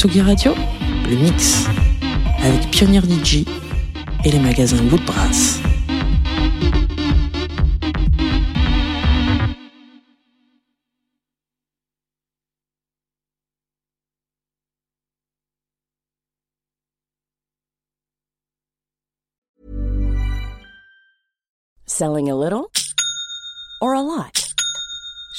Tsugi Radio, le mix avec Pionnier DJ et les magasins Woodbrass. Selling a little or a lot?